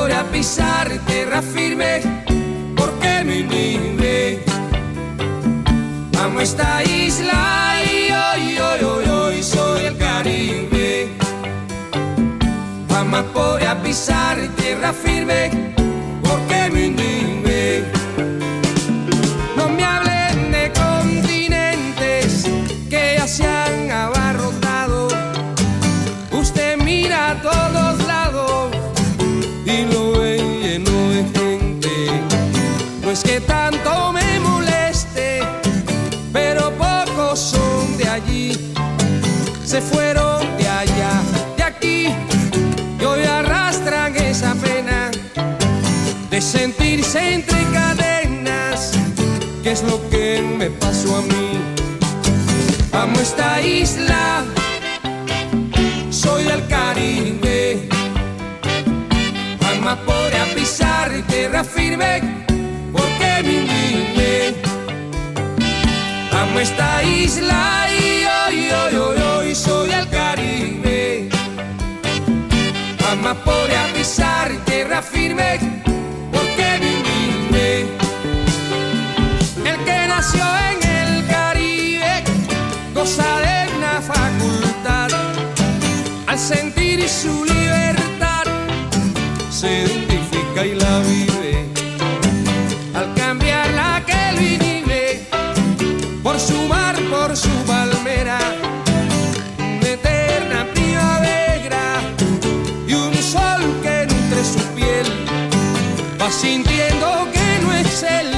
Fama por a pisar tierra firme, porque me inhibe. Amo esta isla y hoy, hoy, hoy, hoy soy el Caribe. Fama por a pisar tierra firme, sentirse entre cadenas, que es lo que me pasó a mí. Amo esta isla, soy del Caribe. Por a pisar tierra firme, porque me indigné. Amo esta isla y hoy, hoy, hoy, hoy soy el Caribe. Ama por a pisar tierra firme, sentir su libertad. Se identifica y la vive. Al cambiar la que lo inhibe por su mar, por su palmera. Una eterna primavera y un sol que entre su piel. Va sintiendo que no es él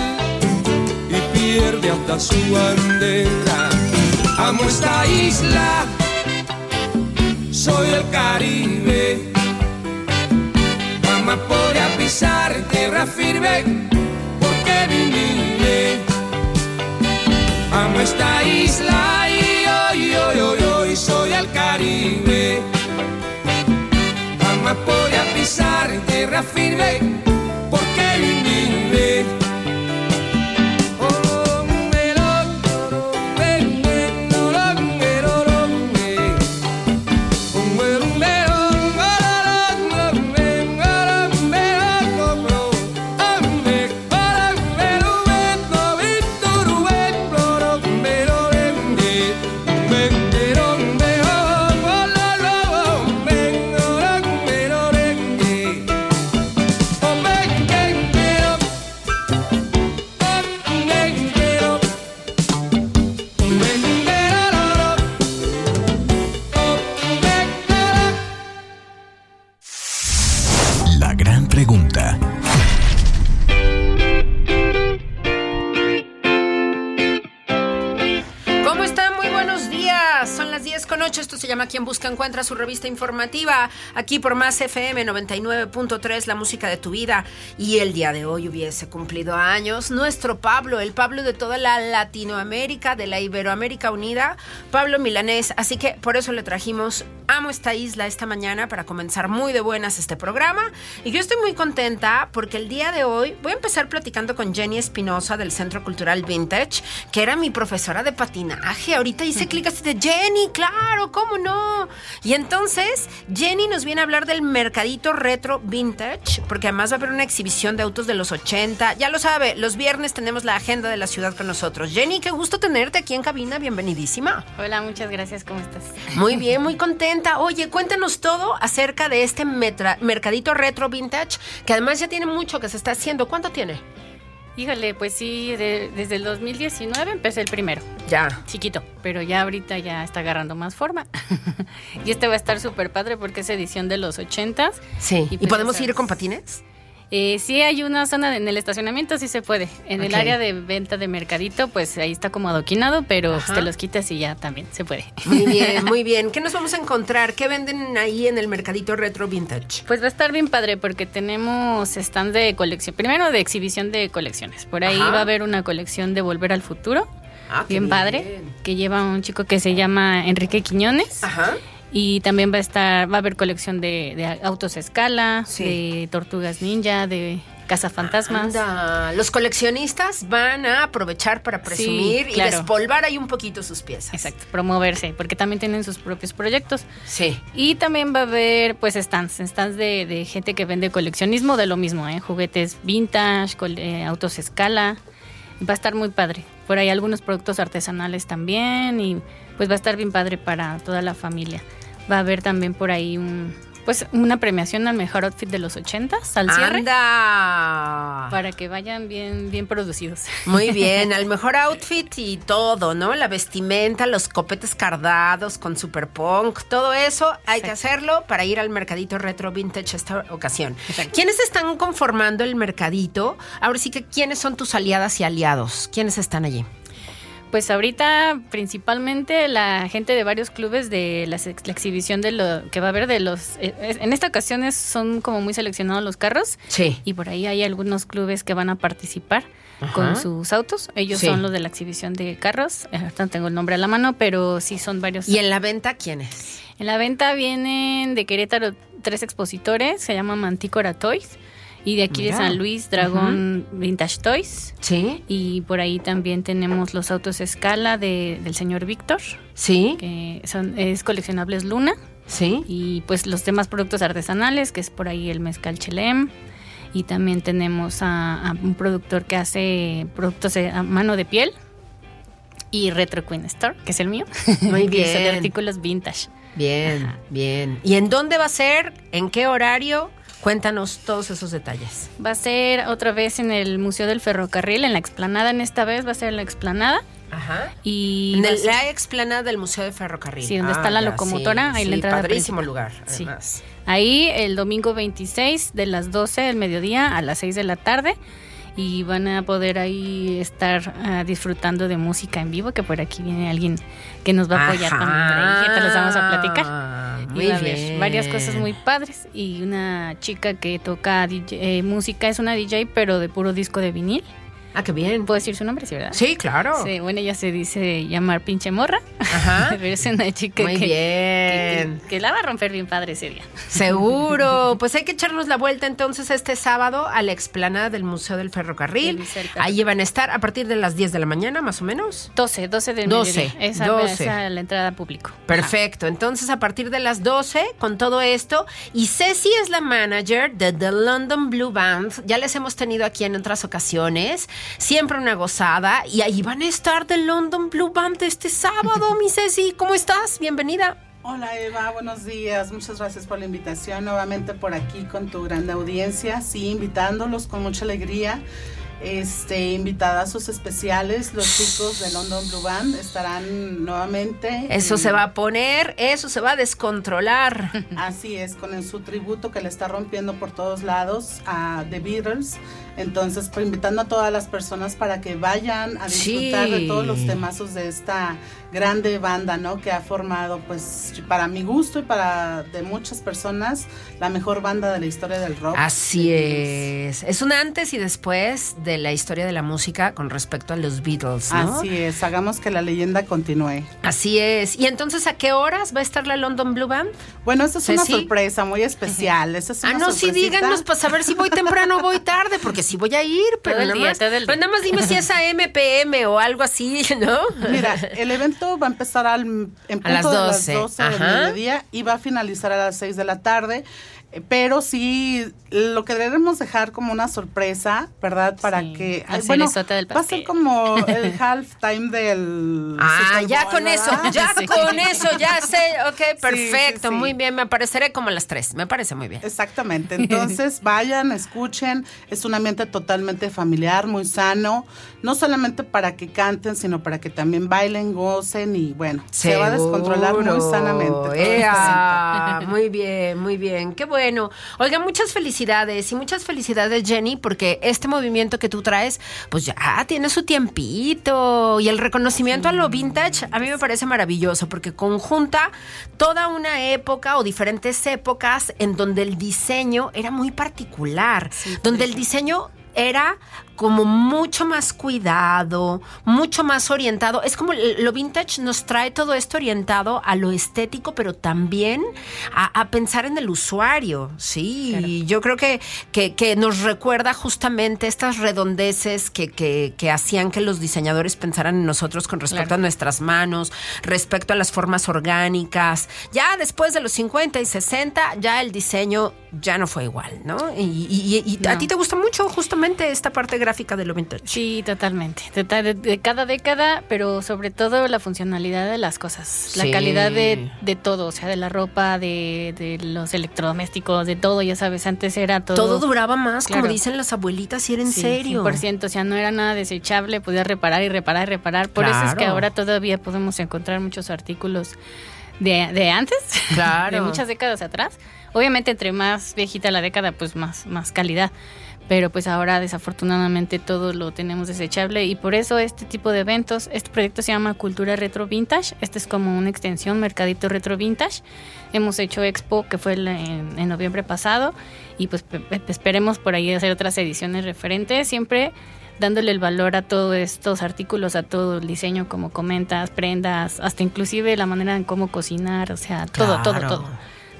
y pierde hasta su bandera. Amo esta isla, soy el Caribe. Ama por a pisar tierra firme, porque vine. Amo esta isla y hoy, hoy, hoy, hoy soy el Caribe. Ama por a pisar tierra firme, Su revista informativa. Aquí por Más FM 99.3, la música de tu vida. Y el día de hoy hubiese cumplido años nuestro Pablo, el Pablo de toda la Latinoamérica, de la Iberoamérica Unida, Pablo Milanés. Así que por eso le trajimos Amo esta isla esta mañana para comenzar muy de buenas este programa. Y yo estoy muy contenta porque el día de hoy voy a empezar platicando con Jenny Espinosa del Centro Cultural Vintage, que era mi profesora de patinaje. Ahorita hice clic así de Jenny, claro, ¿cómo no? Y entonces Jenny nos viene a hablar del mercadito retro vintage, porque además va a haber una exhibición de autos de los 80. Ya lo sabe, los viernes tenemos la agenda de la ciudad con nosotros. Jenny, qué gusto tenerte aquí en cabina, bienvenidísima. Hola, muchas gracias, ¿cómo estás? Muy bien, muy contenta. Oye, cuéntanos todo acerca de este mercadito retro vintage, que además ya tiene mucho que se está haciendo. ¿Cuánto tiene? Híjole, pues sí, desde el 2019 empecé el primero. Ya. Chiquito, pero ya ahorita ya está agarrando más forma. y este va a estar súper padre porque es edición de los 80 Sí. ¿Y, pues podemos ir con patines? Eh, sí hay una zona en el estacionamiento, sí se puede. En el área de venta de mercadito, pues ahí está como adoquinado, pero te los quitas y ya también se puede. Muy bien, muy bien. ¿Qué nos vamos a encontrar? ¿Qué venden ahí en el mercadito retro vintage? Pues va a estar bien padre porque tenemos stand de colección. Primero de exhibición de colecciones. Por ahí va a haber una colección de Volver al Futuro. Ah, bien, bien, padre, que lleva un chico que se llama Enrique Quiñones. Ajá. Y también va a estar, va a haber colección de, autos a escala, de tortugas ninja, de cazafantasmas. Los coleccionistas van a aprovechar para presumir y despolvar ahí un poquito sus piezas. Exacto, promoverse, porque también tienen sus propios proyectos. Sí. Y también va a haber pues stands, stands de, de gente que vende coleccionismo de lo mismo, ¿eh? juguetes vintage, eh, autos a escala. Va a estar muy padre. Por ahí algunos productos artesanales también y pues va a estar bien padre para toda la familia. Va a haber también por ahí un, pues una premiación al mejor outfit de los 80 al cierre. ¡Anda! Para que vayan bien, bien producidos. Muy bien, al mejor outfit y todo, ¿no? La vestimenta, los copetes cardados con super punk, todo eso hay que hacerlo para ir al mercadito retro vintage esta ocasión. ¿Quiénes están conformando el mercadito? Ahora sí que, ¿quiénes son tus aliadas y aliados? ¿Quiénes están allí? Pues ahorita principalmente la gente de varios clubes de la, exhibición de lo que va a haber de los... Eh, en esta ocasión son como muy seleccionados los carros. Sí. Y por ahí hay algunos clubes que van a participar con sus autos. Ellos son los de la exhibición de carros. Eh, ahorita no tengo el nombre a la mano, pero sí son varios. ¿Y en la venta quiénes? En la venta vienen de Querétaro tres expositores. Se llama Mantícora Toys. Y de aquí de San Luis, Dragón Vintage Toys. Sí. Y por ahí también tenemos los autos escala de, del señor Víctor. Sí. Que son, es coleccionables Luna. Sí. Y pues los demás productos artesanales, que es por ahí el mezcal chelem. Y también tenemos a, un productor que hace productos a mano de piel. Y Retro Queen Store, que es el mío. Muy bien. de artículos vintage. Bien, bien. ¿Y en dónde va a ser? ¿En qué horario? Cuéntanos todos esos detalles. Va a ser otra vez en el Museo del Ferrocarril, en la explanada, en esta vez va a ser en la explanada. Ajá. Y en la explanada del Museo del Ferrocarril. Sí, donde está la ah, locomotora, ahí la entrada padrísimo lugar, además. Ahí el domingo 26 de las 12 del mediodía a las 6 de la tarde y van a poder ahí estar ah, disfrutando de música en vivo, que por aquí viene alguien que nos va a apoyar también. Te los vamos a platicar. Muy varias cosas muy padres y una chica que toca eh, música, es una DJ, pero de puro disco de vinil. Ah, qué bien. ¿Puedo decir su nombre, sí, verdad? Sí, claro. Sí, bueno, ella se dice llamar pinche morra. Ajá. Pero es una chica Muy que, bien. Que, la va a romper bien padre ese día. Seguro. Pues hay que echarnos la vuelta entonces este sábado a la explanada del Museo del Ferrocarril. Ahí van a estar a partir de las 10 de la mañana, más o menos. 12, 12 del 12, mediodía. Esa, 12. Esa la entrada público. Perfecto. Entonces, a partir de las 12, con todo esto. Y Ceci es la manager de The London Blue Band. Ya les hemos tenido aquí en otras ocasiones. Siempre una gozada. Y ahí van a estar The London Blue Band este sábado, mi Ceci. ¿Cómo estás? Bienvenida. Hola Eva, buenos días. Muchas gracias por la invitación nuevamente por aquí con tu gran audiencia. Sí, invitándolos con mucha alegría. Este, sus especiales, los chicos de London Blue Band estarán nuevamente. Eso se va a poner, eso se va a descontrolar. Así es, con su tributo que le está rompiendo por todos lados a The Beatles Entonces, pues invitando a todas las personas para que vayan a disfrutar de todos los temazos de esta grande banda, ¿no? Que ha formado, pues, para mi gusto y para de muchas personas, la mejor banda de la historia del rock. Así es. Es un antes y después de la historia de la música con respecto a los Beatles, ¿no? Así es. Hagamos que la leyenda continúe. Así es. ¿Y entonces a qué horas va a estar la London Blue Band? Bueno, esta es una sorpresa muy especial. Es ah, no, sí, díganos para saber si voy temprano o voy tarde, porque sí voy a ir, pero nada, más, pero nada más dime si es a MPM o algo así, ¿no? Mira, el evento va a empezar al, en punto a las 12, de las 12 del mediodía y va a finalizar a las 6 de la tarde pero sí lo que debemos dejar como una sorpresa, ¿verdad? Para que bueno, del va a ser como el halftime del Ah, ya con eso, ya con eso, ya sé, ok, perfecto, muy bien, me apareceré como a las tres, me parece muy bien. Exactamente, entonces vayan, escuchen, es un ambiente totalmente familiar, muy sano, no solamente para que canten, sino para que también bailen, gocen y bueno, se va a descontrolar muy sanamente. muy bien, muy bien, qué bueno bueno. Oiga, muchas felicidades y muchas felicidades, Jenny, porque este movimiento que tú traes, pues ya tiene su tiempito. Y el reconocimiento a lo vintage a mí me parece maravilloso, porque conjunta toda una época o diferentes épocas en donde el diseño era muy particular, donde el diseño era como mucho más cuidado, mucho más orientado. Es como lo vintage nos trae todo esto orientado a lo estético, pero también a, pensar en el usuario. Sí, yo creo que, que, nos recuerda justamente estas redondeces que, que, hacían que los diseñadores pensaran en nosotros con respecto a nuestras manos, respecto a las formas orgánicas. Ya después de los 50 y 60, ya el diseño ya no fue igual, ¿no? Y, a ti te gusta mucho justamente esta parte gráfica de lo vintage. Sí, totalmente. De, cada década, pero sobre todo la funcionalidad de las cosas, la calidad de, todo, o sea, de la ropa, de, los electrodomésticos, de todo, ya sabes, antes era todo. Todo duraba más, como dicen las abuelitas, y era en serio. 100%, o sea, no era nada desechable, podía reparar y reparar y reparar. Por eso es que ahora todavía podemos encontrar muchos artículos de, antes, de muchas décadas atrás. Obviamente, entre más viejita la década, pues más, más calidad pero pues ahora desafortunadamente todo lo tenemos desechable y por eso este tipo de eventos, este proyecto se llama Cultura Retro Vintage, este es como una extensión Mercadito Retro Vintage, hemos hecho Expo que fue en, noviembre pasado y pues esperemos por ahí hacer otras ediciones referentes, siempre dándole el valor a todos estos artículos, a todo el diseño, como comentas, prendas, hasta inclusive la manera en cómo cocinar, o sea, todo, todo, todo.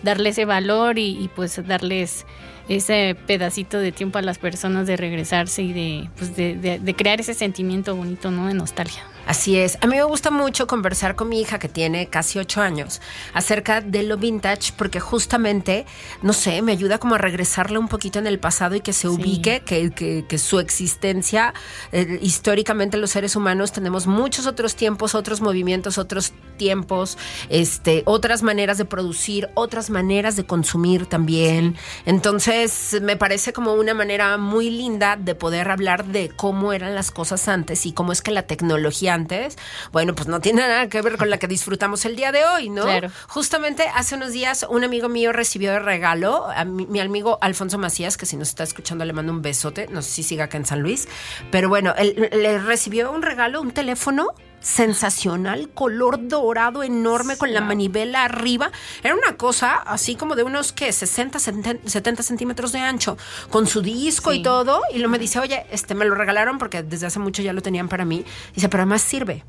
Darle ese valor y pues darles ese pedacito de tiempo a las personas de regresarse y de, pues de, de crear ese sentimiento bonito, ¿no? De nostalgia. Así es. A mí me gusta mucho conversar con mi hija que tiene casi ocho años acerca de lo vintage porque justamente, no sé, me ayuda como a regresarle un poquito en el pasado y que se ubique, que, que, su existencia, eh, históricamente los seres humanos tenemos muchos otros tiempos, otros movimientos, otros tiempos, este, otras maneras de producir, otras maneras de consumir también. Entonces, me parece como una manera muy linda de poder hablar de cómo eran las cosas antes y cómo es que la tecnología antes, bueno, pues no tiene nada que ver con la que disfrutamos el día de hoy, ¿no? Justamente hace unos días un amigo mío recibió de regalo, a mi, amigo Alfonso Macías, que si nos está escuchando le mando un besote, no sé si siga acá en San Luis, pero bueno, él le recibió un regalo, un teléfono sensacional, color dorado enorme con la manivela arriba. Era una cosa así como de unos que 60, 70 centímetros de ancho, con su disco y todo. Y lo me dice, oye, este me lo regalaron porque desde hace mucho ya lo tenían para mí. Dice, pero además sirve.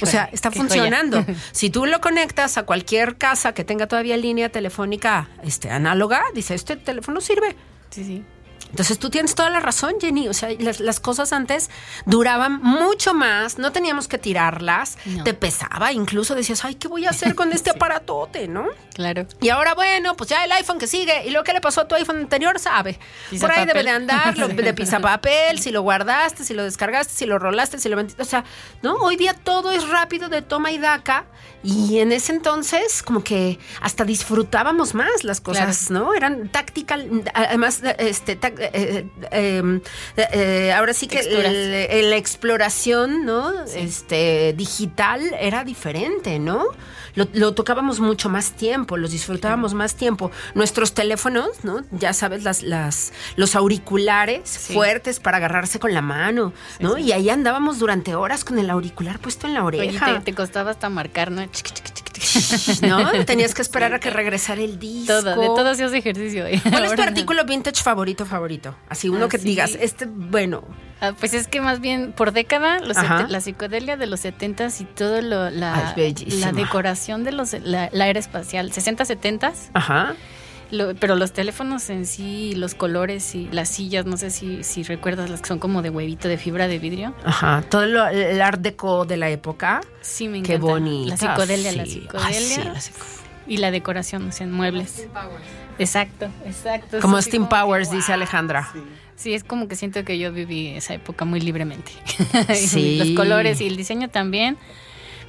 o sea, está funcionando. si tú lo conectas a cualquier casa que tenga todavía línea telefónica este, análoga, dice, este teléfono sirve. Sí, sí. Entonces tú tienes toda la razón, Jenny. O sea, las, cosas antes duraban mucho más, no teníamos que tirarlas, te pesaba, incluso decías, ay, ¿qué voy a hacer con este aparatote, no? Claro. Y ahora, bueno, pues ya el iPhone que sigue, y lo que le pasó a tu iPhone anterior, sabe. Por ahí debe de andar, lo, de papel, si lo guardaste, si lo descargaste, si lo rolaste, si lo vendiste. O sea, ¿no? Hoy día todo es rápido de toma y daca, y en ese entonces, como que hasta disfrutábamos más las cosas, ¿no? Eran tácticas, además, este, eh, eh, eh, ahora sí que la exploración, ¿no? Este digital era diferente, ¿no? Lo, lo tocábamos mucho más tiempo, los disfrutábamos más tiempo. Nuestros teléfonos, ¿no? Ya sabes, las, las, los auriculares Sí. fuertes para agarrarse con la mano, ¿no? Y ahí andábamos durante horas con el auricular puesto en la Oye, oreja. te, te costaba hasta marcar, ¿no? Chic, chic. ¿No? Tenías que esperar a que regresara el disco. Todo, de todo hacías ejercicio. ¿eh? ¿Cuál es tu artículo vintage favorito, favorito? Así uno que Así. digas, este, bueno, Ah, pues es que más bien por década, los la psicodelia de los 70s y todo lo, la, la decoración de los la, la era espacial, 60, 70 ajá. Pero los teléfonos en sí, los colores y las sillas, no sé si, si recuerdas las que son como de huevito de fibra de vidrio. Ajá, todo lo- el art deco de la época. Sí, me Qué encanta. bonito. La psicodelia, la psicodelia. Ay, sí, la psico- Y la decoración, o sea, en muebles. Exacto, exacto. Como Steam como que, Powers, dice. Alejandra. Sí. Sí, es como que siento que yo viví esa época muy libremente. Sí. Los colores y el diseño también.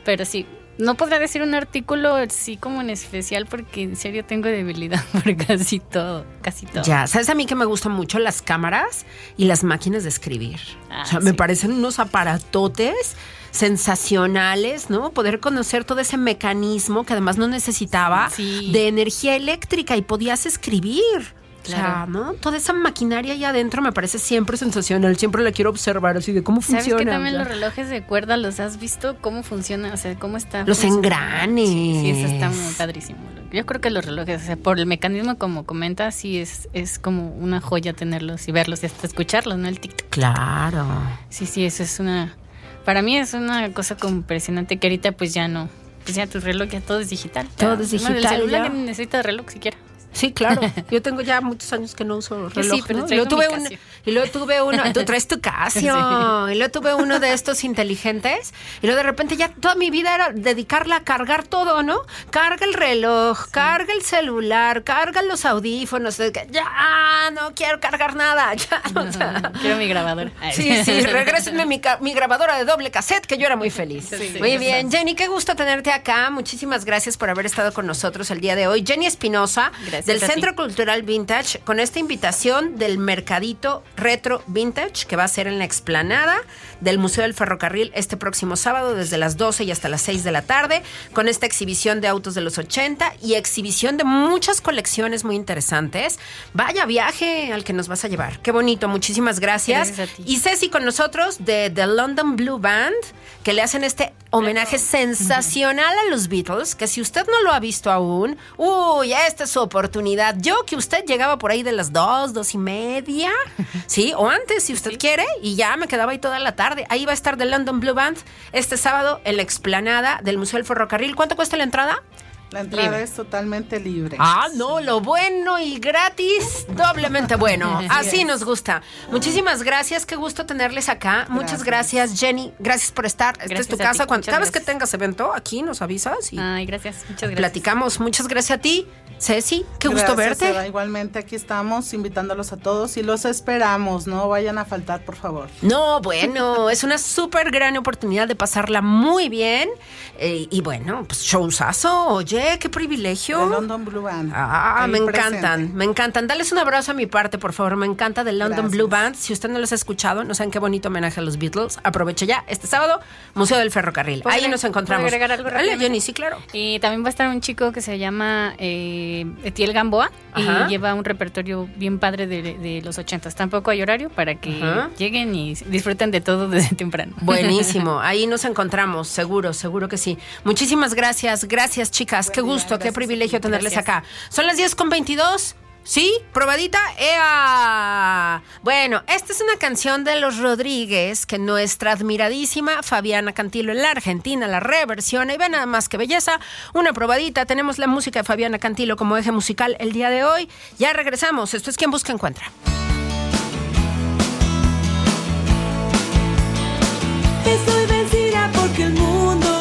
Pero sí, no podría decir un artículo sí como en especial porque en serio tengo debilidad por casi todo, casi todo. Ya, ¿sabes a mí que me gustan mucho las cámaras y las máquinas de escribir? Ah, o sea, me parecen unos aparatotes sensacionales, ¿no? Poder conocer todo ese mecanismo que además no necesitaba Sí. de energía eléctrica y podías escribir. O sea, Claro. ¿no? Toda esa maquinaria allá adentro me parece siempre sensacional. Siempre la quiero observar así de cómo ¿Sabes funciona. que también los relojes de cuerda los has visto? ¿Cómo funciona? O sea, ¿cómo está? Los engranes. Sí, sí, eso está muy padrísimo. Yo creo que los relojes, o sea, por el mecanismo como comentas, sí es, es como una joya tenerlos y verlos y hasta escucharlos, ¿no? El tic Claro. Sí, sí, eso es una. Para mí es una cosa como impresionante que ahorita pues ya no. Pues ya tu reloj ya todo es digital. Todo Ya, es digital, El celular ya. necesita reloj siquiera. Sí, claro. Yo tengo ya muchos años que no uso reloj. sí, pero ¿no? traigo Luego tuve mi un- Casio. y luego tuve uno. Tú traes tu Casio. Y luego tuve uno de estos inteligentes. Y luego de repente ya toda mi vida era dedicarla a cargar todo, ¿no? Carga el reloj, carga el celular, carga los audífonos. Ya, no quiero cargar nada. Ya, o sea. Quiero mi grabadora. Sí, sí, regrésenme mi, mi grabadora de doble cassette, que yo era muy feliz. Sí, muy sí. bien, Jenny, qué gusto tenerte acá. Muchísimas gracias por haber estado con nosotros el día de hoy. Jenny Espinosa, Gracias del. Centro Cultural Vintage, con esta invitación del Mercadito Retro Vintage, que va a ser en la explanada del Museo del Ferrocarril este próximo sábado, desde las 12 y hasta las 6 de la tarde, con esta exhibición de autos de los 80 y exhibición de muchas colecciones muy interesantes. Vaya viaje al que nos vas a llevar. Qué bonito, muchísimas gracias. Gracias. Y Ceci con nosotros de The London Blue Band, que le hacen este homenaje sensacional a los Beatles, que si usted no lo ha visto aún, uy, esta es su oportunidad. Yo que usted llegaba por ahí de las dos, dos y media, sí, o antes si usted quiere, y ya me quedaba ahí toda la tarde. Ahí va a estar The London Blue Band este sábado en la explanada del Museo del Ferrocarril. ¿Cuánto cuesta la entrada? La entrada Libre. es totalmente libre. Ah, no, lo bueno y gratis, doblemente bueno. Así nos gusta. Muchísimas gracias, qué gusto tenerles acá. Muchas gracias, Jenny. Gracias por estar. Esta es tu ti, casa. Cuando, cada vez que tengas evento, aquí nos avisas y Ay, gracias. Muchas gracias. platicamos. Muchas gracias a ti, Ceci. Qué gusto verte. Eva. Igualmente aquí estamos invitándolos a todos y los esperamos. No vayan a faltar, por favor. No, bueno, es una súper gran oportunidad de pasarla muy bien. Eh, y bueno, pues showzazo, oye, qué privilegio. De London Blue Band. Ah, Ahí me presente. encantan, me encantan. Dales un abrazo a mi parte, por favor. Me encanta de London Gracias. Blue Band. Si usted no los ha escuchado, no saben qué bonito homenaje a los Beatles. Aproveche ya este sábado, Museo del Ferrocarril. ¿Puedo Ahí nos encontramos. agregar algo Dale? Jenny, sí, claro. Y también va a estar un chico que se llama eh, Etiel Gamboa Ajá. y lleva un repertorio bien padre de, de los ochentas. Tampoco hay horario para que Ajá. lleguen y disfruten de todo desde temprano. Buenísimo, ahí nos encontramos, seguro, seguro que sí. Muchísimas gracias, gracias chicas, qué gusto, qué privilegio tenerles acá. Son las 10 con 22. ¿Sí? ¿Probadita? ¡Ea! Bueno, esta es una canción de los Rodríguez que nuestra admiradísima Fabiana Cantilo en la Argentina la reversiona y ve nada más que belleza. Una probadita. Tenemos la música de Fabiana Cantilo como eje musical el día de hoy. Ya regresamos. Esto es Quien Busca Encuentra. Estoy vencida porque el mundo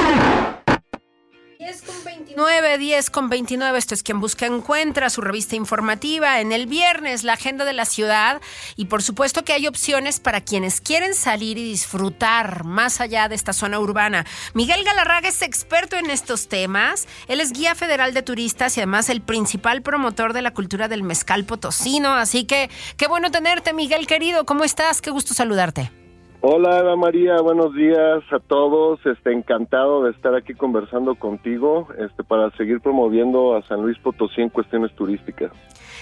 10 con 29, 10 con 29, esto es quien busca encuentra su revista informativa en el viernes, la agenda de la ciudad y por supuesto que hay opciones para quienes quieren salir y disfrutar más allá de esta zona urbana. Miguel Galarraga es experto en estos temas, él es guía federal de turistas y además el principal promotor de la cultura del mezcal potosino, así que qué bueno tenerte Miguel querido, ¿cómo estás? Qué gusto saludarte. Hola Eva María, buenos días a todos. Este encantado de estar aquí conversando contigo, este para seguir promoviendo a San Luis Potosí en cuestiones turísticas.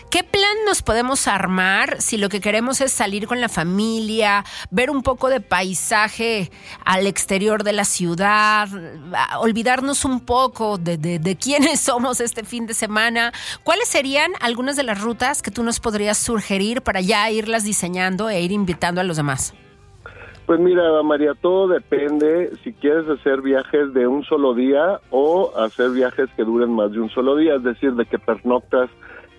¿Qué plan nos podemos armar si lo que queremos es salir con la familia, ver un poco de paisaje al exterior de la ciudad, olvidarnos un poco de, de- de quiénes somos este fin de semana? ¿Cuáles serían algunas de las rutas que tú nos podrías sugerir para ya irlas diseñando e ir invitando a los demás? Pues mira, María, todo depende si quieres hacer viajes de un solo día o hacer viajes que duren más de un solo día, es decir, de que pernoctas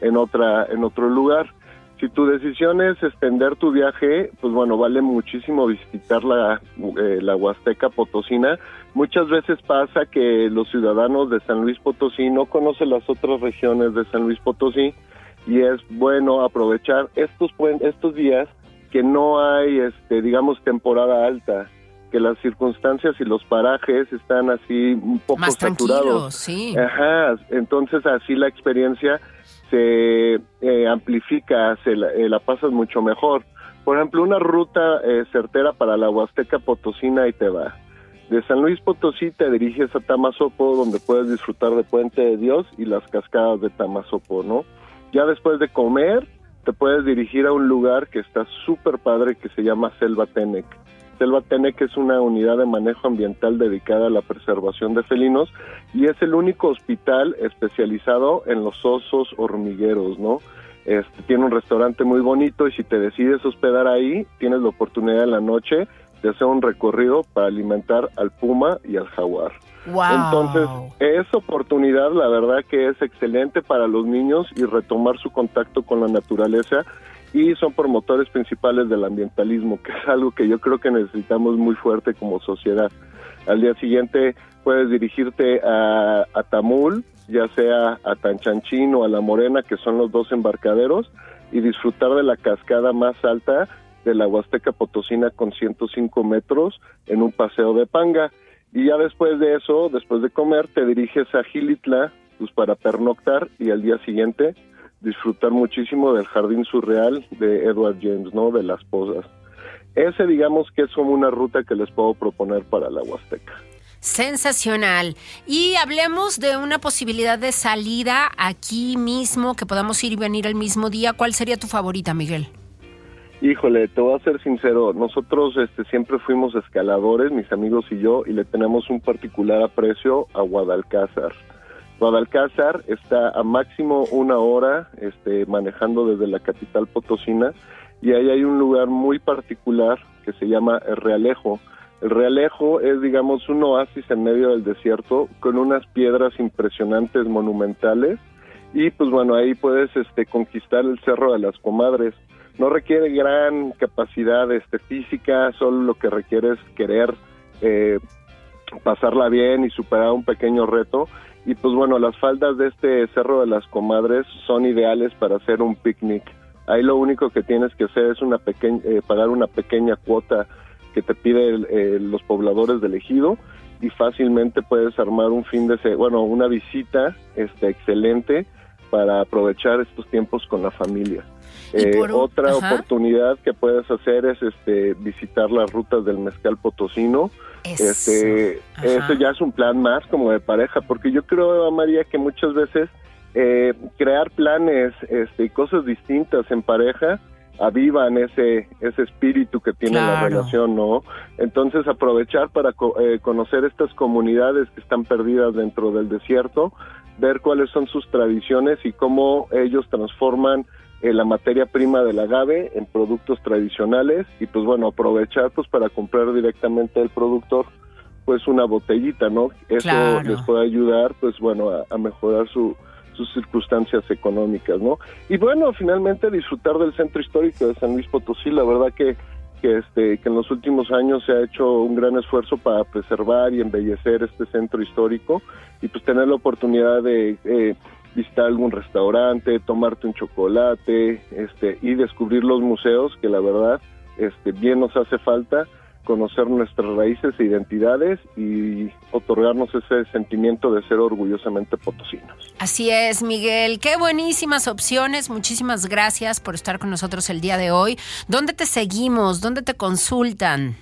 en otra en otro lugar. Si tu decisión es extender tu viaje, pues bueno, vale muchísimo visitar la, eh, la Huasteca Potosina. Muchas veces pasa que los ciudadanos de San Luis Potosí no conocen las otras regiones de San Luis Potosí y es bueno aprovechar estos estos días que no hay, este, digamos, temporada alta, que las circunstancias y los parajes están así un poco Más saturados. sí. Ajá, entonces así la experiencia se eh, amplifica, se la, eh, la pasas mucho mejor. Por ejemplo, una ruta eh, certera para la Huasteca Potosina y te va. De San Luis Potosí te diriges a Tamazopo, donde puedes disfrutar de Puente de Dios y las cascadas de Tamazopo, ¿no? Ya después de comer, te puedes dirigir a un lugar que está súper padre que se llama Selva Tenec. Selva Tenec es una unidad de manejo ambiental dedicada a la preservación de felinos y es el único hospital especializado en los osos hormigueros, ¿no? Este, tiene un restaurante muy bonito y si te decides hospedar ahí, tienes la oportunidad en la noche de hacer un recorrido para alimentar al puma y al jaguar. Wow. Entonces, esa oportunidad, la verdad que es excelente para los niños y retomar su contacto con la naturaleza y son promotores principales del ambientalismo, que es algo que yo creo que necesitamos muy fuerte como sociedad. Al día siguiente puedes dirigirte a, a Tamul, ya sea a Tanchanchín o a La Morena, que son los dos embarcaderos, y disfrutar de la cascada más alta de la Huasteca Potosina con 105 metros en un paseo de panga. Y ya después de eso, después de comer, te diriges a Gilitla pues, para pernoctar y al día siguiente disfrutar muchísimo del jardín surreal de Edward James, ¿no? De las posas. Ese digamos que es como una ruta que les puedo proponer para la Huasteca. Sensacional. Y hablemos de una posibilidad de salida aquí mismo, que podamos ir y venir el mismo día. ¿Cuál sería tu favorita, Miguel? Híjole, te voy a ser sincero, nosotros este, siempre fuimos escaladores, mis amigos y yo, y le tenemos un particular aprecio a Guadalcázar. Guadalcázar está a máximo una hora este, manejando desde la capital potosina y ahí hay un lugar muy particular que se llama El Realejo. El Realejo es, digamos, un oasis en medio del desierto con unas piedras impresionantes, monumentales, y pues bueno, ahí puedes este, conquistar el Cerro de las Comadres. No requiere gran capacidad este, física, solo lo que requiere es querer eh, pasarla bien y superar un pequeño reto. Y pues bueno, las faldas de este Cerro de las Comadres son ideales para hacer un picnic. Ahí lo único que tienes que hacer es una eh, pagar una pequeña cuota que te pide eh, los pobladores del ejido y fácilmente puedes armar un fin de bueno una visita este excelente para aprovechar estos tiempos con la familia. Eh, por otra ajá. oportunidad que puedes hacer es este visitar las rutas del mezcal potosino. Eso. Este, eso ya es un plan más como de pareja, porque yo creo, María, que muchas veces eh, crear planes este, y cosas distintas en pareja avivan ese ese espíritu que tiene la relación, ¿no? Entonces aprovechar para co- eh, conocer estas comunidades que están perdidas dentro del desierto, ver cuáles son sus tradiciones y cómo ellos transforman eh, la materia prima del agave en productos tradicionales y pues bueno, aprovechar pues para comprar directamente del productor pues una botellita, ¿no? Eso Claro. les puede ayudar pues bueno a, a mejorar su, sus circunstancias económicas, ¿no? Y bueno, finalmente disfrutar del centro histórico de San Luis Potosí, la verdad que que este que en los últimos años se ha hecho un gran esfuerzo para preservar y embellecer este centro histórico y pues tener la oportunidad de eh, visitar algún restaurante, tomarte un chocolate, este y descubrir los museos que la verdad este bien nos hace falta conocer nuestras raíces e identidades y otorgarnos ese sentimiento de ser orgullosamente potosinos. Así es, Miguel. Qué buenísimas opciones. Muchísimas gracias por estar con nosotros el día de hoy. ¿Dónde te seguimos? ¿Dónde te consultan?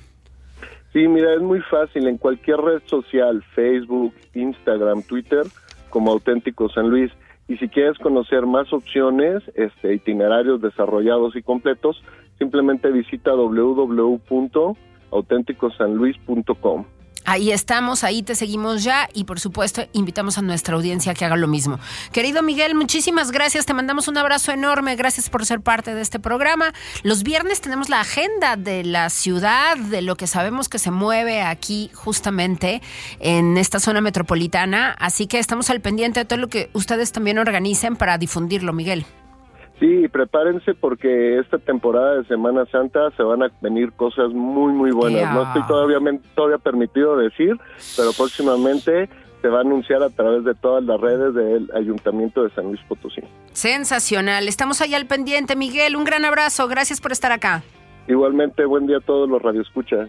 Sí, mira, es muy fácil. En cualquier red social, Facebook, Instagram, Twitter, como Auténtico San Luis. Y si quieres conocer más opciones, este, itinerarios desarrollados y completos, simplemente visita www.auténticosanluis.com. Ahí estamos, ahí te seguimos ya y por supuesto invitamos a nuestra audiencia a que haga lo mismo. Querido Miguel, muchísimas gracias, te mandamos un abrazo enorme, gracias por ser parte de este programa. Los viernes tenemos la agenda de la ciudad, de lo que sabemos que se mueve aquí justamente en esta zona metropolitana, así que estamos al pendiente de todo lo que ustedes también organicen para difundirlo, Miguel. Sí, prepárense porque esta temporada de Semana Santa se van a venir cosas muy, muy buenas. No estoy todavía, todavía permitido decir, pero próximamente se va a anunciar a través de todas las redes del Ayuntamiento de San Luis Potosí. Sensacional, estamos ahí al pendiente, Miguel, un gran abrazo, gracias por estar acá. Igualmente, buen día a todos los radioescuchas.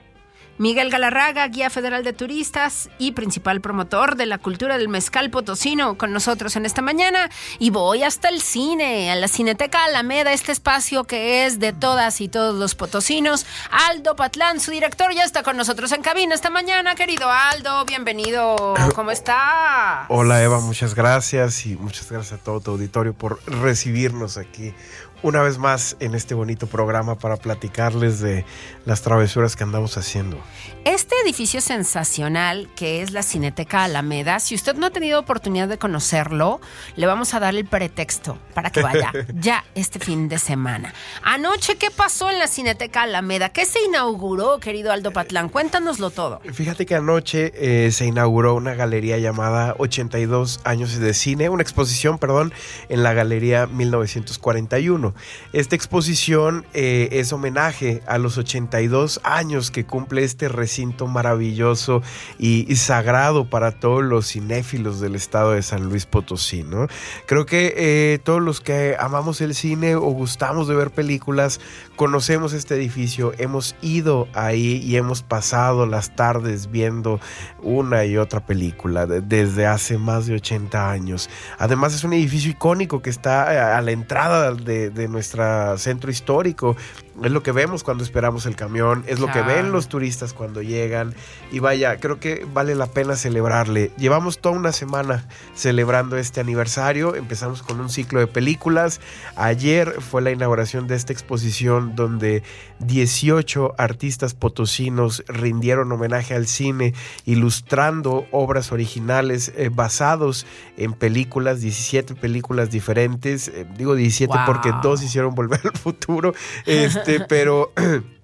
Miguel Galarraga, guía federal de turistas y principal promotor de la cultura del mezcal potosino, con nosotros en esta mañana. Y voy hasta el cine, a la Cineteca Alameda, este espacio que es de todas y todos los potosinos. Aldo Patlán, su director, ya está con nosotros en cabina esta mañana. Querido Aldo, bienvenido. ¿Cómo está? Hola Eva, muchas gracias y muchas gracias a todo tu auditorio por recibirnos aquí una vez más en este bonito programa para platicarles de las travesuras que andamos haciendo. Este edificio sensacional que es la Cineteca Alameda, si usted no ha tenido oportunidad de conocerlo, le vamos a dar el pretexto para que vaya ya este fin de semana. Anoche, ¿qué pasó en la Cineteca Alameda? ¿Qué se inauguró, querido Aldo Patlán? Cuéntanoslo todo. Fíjate que anoche eh, se inauguró una galería llamada 82 años de cine, una exposición, perdón, en la galería 1941. Esta exposición eh, es homenaje a los 82 años que cumple este recinto maravilloso y, sagrado para todos los cinéfilos del estado de San Luis Potosí, ¿no? Creo que eh, todos los que amamos el cine o gustamos de ver películas, conocemos este edificio, hemos ido ahí y hemos pasado las tardes viendo una y otra película de- desde hace más de 80 años. Además es un edificio icónico que está eh, a la entrada de, de nuestro centro histórico. Es lo que vemos cuando esperamos el camión, es lo que ven los turistas cuando llegan. Y vaya, creo que vale la pena celebrarle. Llevamos toda una semana celebrando este aniversario. Empezamos con un ciclo de películas. Ayer fue la inauguración de esta exposición donde 18 artistas potosinos rindieron homenaje al cine, ilustrando obras originales eh, basados en películas, 17 películas diferentes. Eh, digo 17 Wow. porque dos hicieron volver al futuro. Este, pero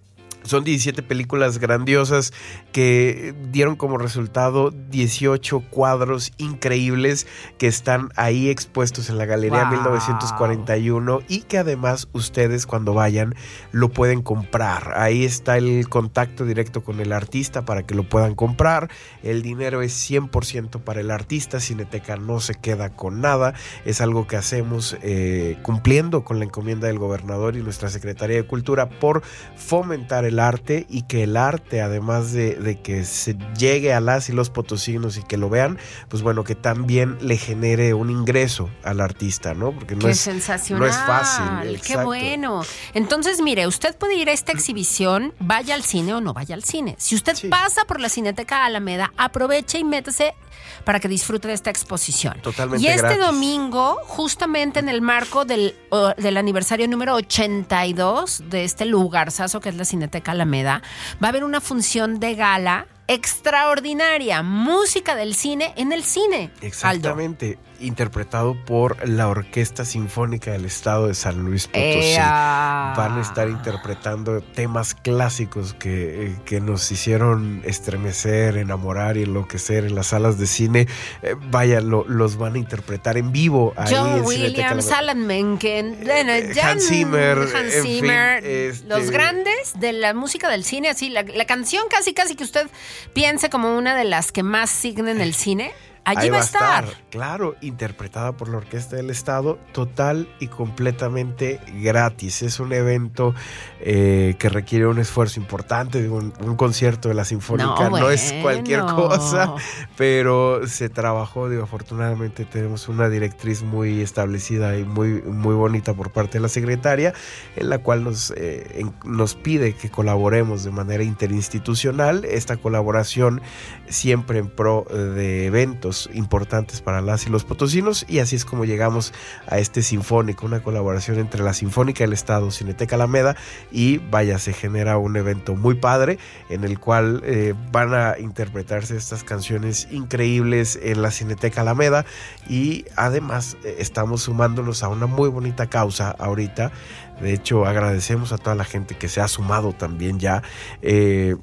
son 17 películas grandiosas que dieron como resultado 18 cuadros increíbles que están ahí expuestos en la Galería Wow. 1941 y que además ustedes cuando vayan lo pueden comprar. Ahí está el contacto directo con el artista para que lo puedan comprar. El dinero es 100% para el artista. Cineteca no se queda con nada. Es algo que hacemos eh, cumpliendo con la encomienda del gobernador y nuestra Secretaría de Cultura por fomentar el arte y que el arte, además de, de que se llegue a las y los potosinos y que lo vean, pues bueno, que también le genere un ingreso al artista, ¿no? Porque no Qué es, sensacional. no es fácil. Qué exacto. bueno. Entonces, mire, usted puede ir a esta exhibición, vaya al cine o no vaya al cine. Si usted Sí. pasa por la Cineteca Alameda, aproveche y métese para que disfrute de esta exposición. Totalmente Y este gratis. domingo, justamente en el marco del, del aniversario número 82 de este lugarzazo que es la Cineteca Alameda, va a haber una función de gala extraordinaria, música del cine en el cine. Aldo. Interpretado por la Orquesta Sinfónica del Estado de San Luis Potosí. ¡Ea! Van a estar interpretando temas clásicos que, eh, que nos hicieron estremecer, enamorar y enloquecer en las salas de cine. Eh, vaya, lo- los van a interpretar en vivo. ahí John en Williams, La- Alan Menken, Eh, Jan- Hans Zimmer, Hans en fin, Zimmer, este- los grandes de la música del cine, así, la, la canción casi casi que usted piense como una de las que más signen el cine, allí Ahí va a estar. Claro, interpretada por la Orquesta del Estado, total y completamente gratis. Es un evento eh, que requiere un esfuerzo importante. Un, un concierto de la Sinfónica no, No, es cualquier cosa, pero se trabajó. Digo, afortunadamente tenemos una directriz muy establecida y muy, muy bonita por parte de la secretaria, en la cual nos, eh, en- nos pide que colaboremos de manera interinstitucional. Esta colaboración siempre en pro eh, de eventos importantes para las y los potosinos y así es como llegamos a este sinfónico, una colaboración entre la Sinfónica del Estado, Cineteca Alameda y vaya, se genera un evento muy padre en el cual eh, van a interpretarse estas canciones increíbles en la Cineteca Alameda y además eh, estamos sumándonos a una muy bonita causa ahorita. De hecho, agradecemos a toda la gente que se ha sumado también ya. Eh,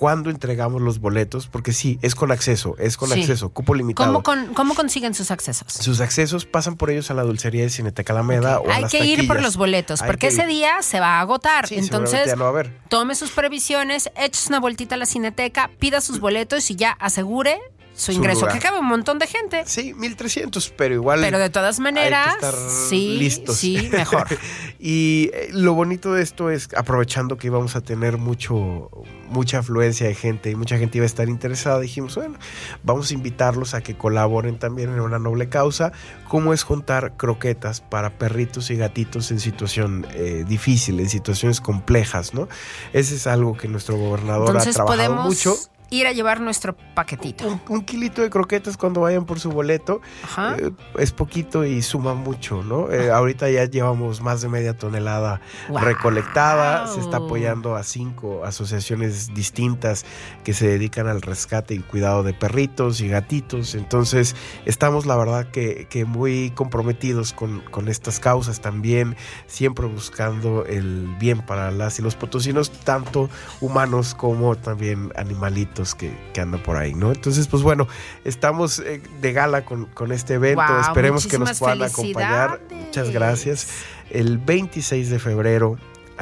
cuando entregamos los boletos, porque sí, es con acceso, es con Sí. acceso, cupo limitado. ¿Cómo, con- ¿Cómo consiguen sus accesos? Sus accesos pasan por ellos a la dulcería de Cineteca Alameda o a Hay las que ir por los boletos, Hay porque que ese ir. día se va a agotar. Sí, Entonces, ya no va a haber. tome sus previsiones, eche una vueltita a la cineteca, pida sus boletos y ya asegure su ingreso, lugar. que cabe un montón de gente. Sí, 1300, pero igual. Pero de todas maneras, hay que estar sí, listos. sí, mejor. y eh, lo bonito de esto es, aprovechando que íbamos a tener mucho, mucha afluencia de gente y mucha gente iba a estar interesada, dijimos, bueno, vamos a invitarlos a que colaboren también en una noble causa, como es juntar croquetas para perritos y gatitos en situación eh, difícil, en situaciones complejas, ¿no? Ese es algo que nuestro gobernador ha trabajado podemos mucho. Ir a llevar nuestro paquetito. Un, un kilito de croquetas cuando vayan por su boleto Ajá. eh, es poquito y suma mucho, ¿no? Eh, ahorita ya llevamos más de media tonelada recolectada, se está apoyando a cinco asociaciones distintas que se dedican al rescate y cuidado de perritos y gatitos, entonces estamos la verdad que, que muy comprometidos con, con estas causas también, siempre buscando el bien para las y los potosinos, tanto humanos como también animalitos que, que andan por ahí, ¿no? Entonces, pues bueno, estamos eh, de gala con, con este evento, esperemos que nos puedan acompañar. Muchas gracias. El 26 de febrero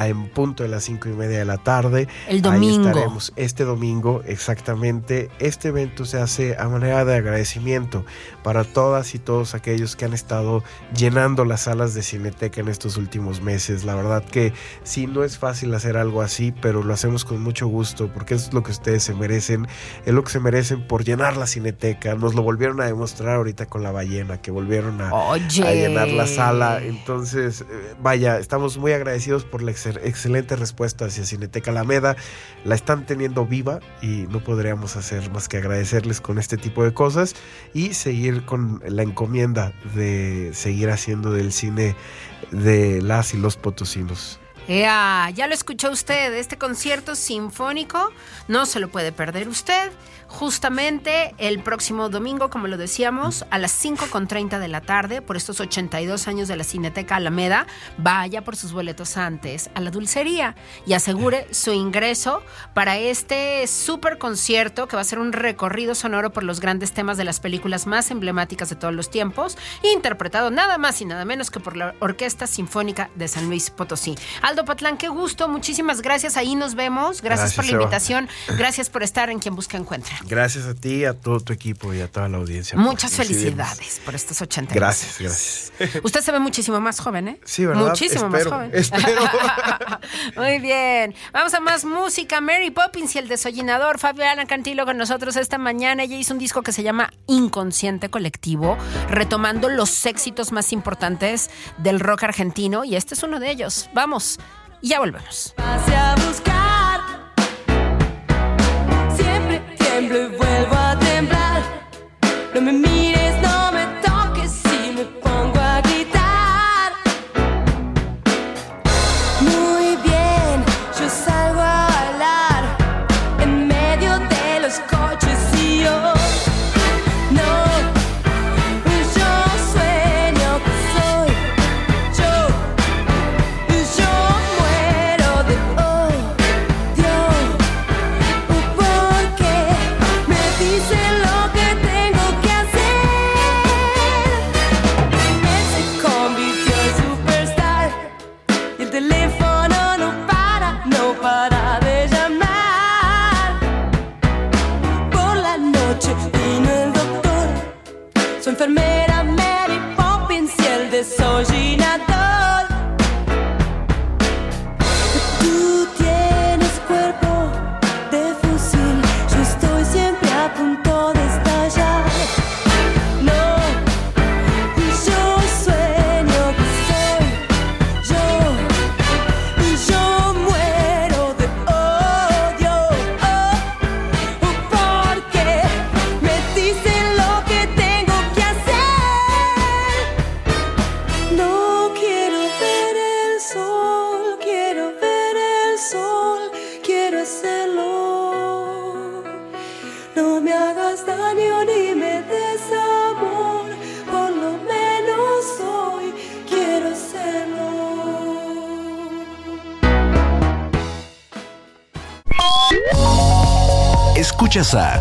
en punto de las cinco y media de la tarde. El domingo. Ahí estaremos este domingo, exactamente. Este evento se hace a manera de agradecimiento para todas y todos aquellos que han estado llenando las salas de Cineteca en estos últimos meses. La verdad que sí, no es fácil hacer algo así, pero lo hacemos con mucho gusto porque es lo que ustedes se merecen, es lo que se merecen por llenar la Cineteca. Nos lo volvieron a demostrar ahorita con la ballena, que volvieron a, llenar la sala. Entonces, eh, vaya, estamos muy agradecidos por la ex- excelente respuesta hacia Cineteca Alameda. La están teniendo viva y no podríamos hacer más que agradecerles con este tipo de cosas y seguir con la encomienda de seguir haciendo del cine de las y los potosinos. Ya lo escuchó usted, este concierto sinfónico no se lo puede perder usted. Justamente el próximo domingo, como lo decíamos, a las 5.30 de la tarde, por estos 82 años de la Cineteca Alameda, vaya por sus boletos antes a la dulcería y asegure su ingreso para este super concierto que va a ser un recorrido sonoro por los grandes temas de las películas más emblemáticas de todos los tiempos, interpretado nada más y nada menos que por la Orquesta Sinfónica de San Luis Potosí. Aldo Patlán, qué gusto, muchísimas gracias, ahí nos vemos, gracias, Gracias, por la invitación, gracias por estar en Quien Busca Encuentra. Gracias a ti, a todo tu equipo y a toda la audiencia. Muchas por felicidades por estos 80 Gracias, gracias. Usted se ve muchísimo más joven, ¿eh? Sí, ¿verdad? Muchísimo Espero, más joven. espero. Muy bien. Vamos a más música. Mary Poppins y el desollinador. Fabiana Cantilo con nosotros esta mañana. Ella hizo un disco que se llama Inconsciente Colectivo, retomando los éxitos más importantes del rock argentino. Y este es uno de ellos. Vamos, y ya volvemos. Pase a buscar. Tiemblo y vuelvo a temblar. No me mires,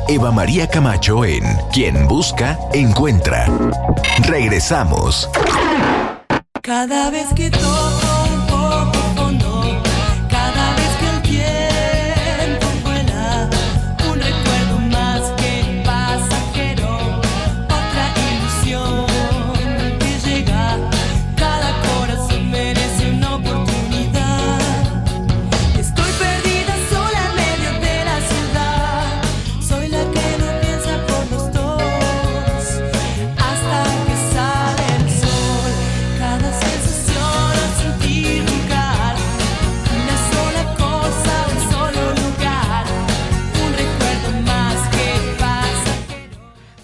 Eva María Camacho en Quien Busca, Encuentra. Regresamos. Cada vez que toco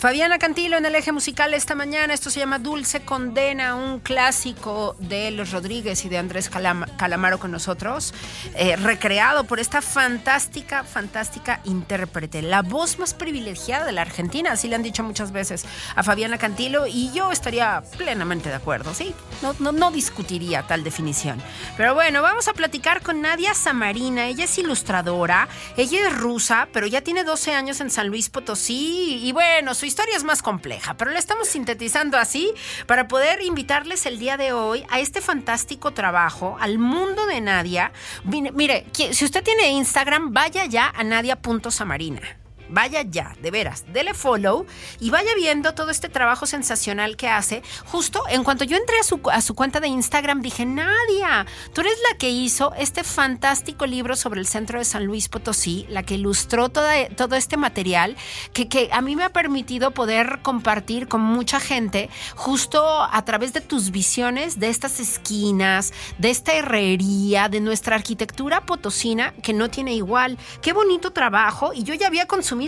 Fabiana Cantilo en el eje musical esta mañana. Esto se llama Dulce Condena, un clásico de Los Rodríguez y de Andrés Calam- Calamaro con nosotros, eh, recreado por esta fantástica, fantástica intérprete, la voz más privilegiada de la Argentina, así le han dicho muchas veces a Fabiana Cantilo y yo estaría plenamente de acuerdo, ¿sí? No, no, discutiría tal definición. Pero bueno, vamos a platicar con Nadia Samarina. Ella es ilustradora, ella es rusa, pero ya tiene 12 años en San Luis Potosí y bueno, su historia es más compleja, pero la estamos sintetizando así para poder invitarles el día de hoy a este fantástico trabajo, al mundo de Nadia. Mire, si usted tiene Instagram, vaya ya a nadia.samarina. Vaya ya, de veras, dele follow y vaya viendo todo este trabajo sensacional que hace. Justo en cuanto yo entré a su, a su cuenta de Instagram, dije, Nadia, tú eres la que hizo este fantástico libro sobre el centro de San Luis Potosí, la que ilustró toda- todo este material que, que a mí me ha permitido poder compartir con mucha gente justo a través de tus visiones de estas esquinas, de esta herrería, de nuestra arquitectura potosina que no tiene igual. Qué bonito trabajo y yo ya había consumido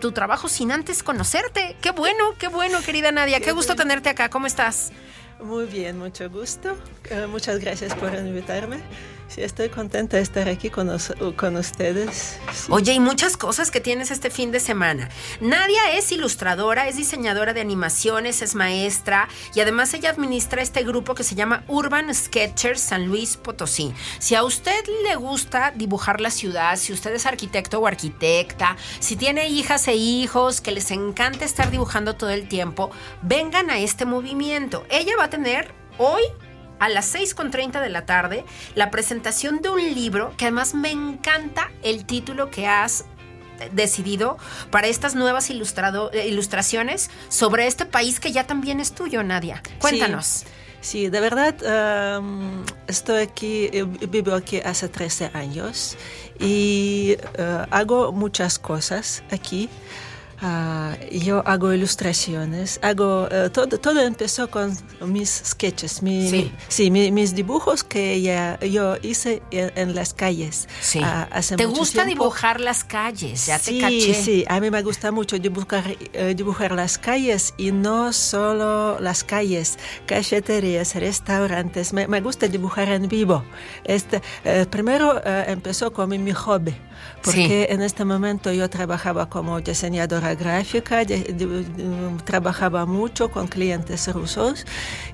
tu trabajo sin antes conocerte. Qué bueno, qué bueno, querida Nadia. Qué gusto tenerte acá. ¿Cómo estás? Muy bien, mucho gusto. Eh, muchas gracias por invitarme. Sí, estoy contenta de estar aquí con, ustedes. Oye, y muchas cosas que tienes este fin de semana. Nadia es ilustradora, es diseñadora de animaciones, es maestra y además ella administra este grupo que se llama Urban Sketchers San Luis Potosí. Si a usted le gusta dibujar la ciudad, si usted es arquitecto o arquitecta, si tiene hijas e hijos que les encanta estar dibujando todo el tiempo, vengan a este movimiento. Ella va a tener hoy a las 6.30 de la tarde la presentación de un libro que además me encanta el título que has decidido para estas nuevas ilustrado- eh, ilustraciones sobre este país que ya también es tuyo, Nadia. Cuéntanos. Sí, de verdad, um, estoy aquí, eh, vivo aquí hace 13 años y eh, hago muchas cosas aquí. Ah, yo hago ilustraciones, hago eh, todo, todo empezó con mis sketches, mi- Sí. mi- sí, mi- mis dibujos que ya, yo hice en, en las calles. Sí. ah, hace ¿Te mucho gusta tiempo. dibujar las calles? Ya sí, te caché. Sí, a mí me gusta mucho dibujar, eh, dibujar las calles y no solo las calles, cafeterías, restaurantes. Me, me gusta dibujar en vivo. Este, eh, primero empezó como mi hobby, porque en este momento yo trabajaba como diseñadora gráfica, de- de- de- trabajaba mucho con clientes rusos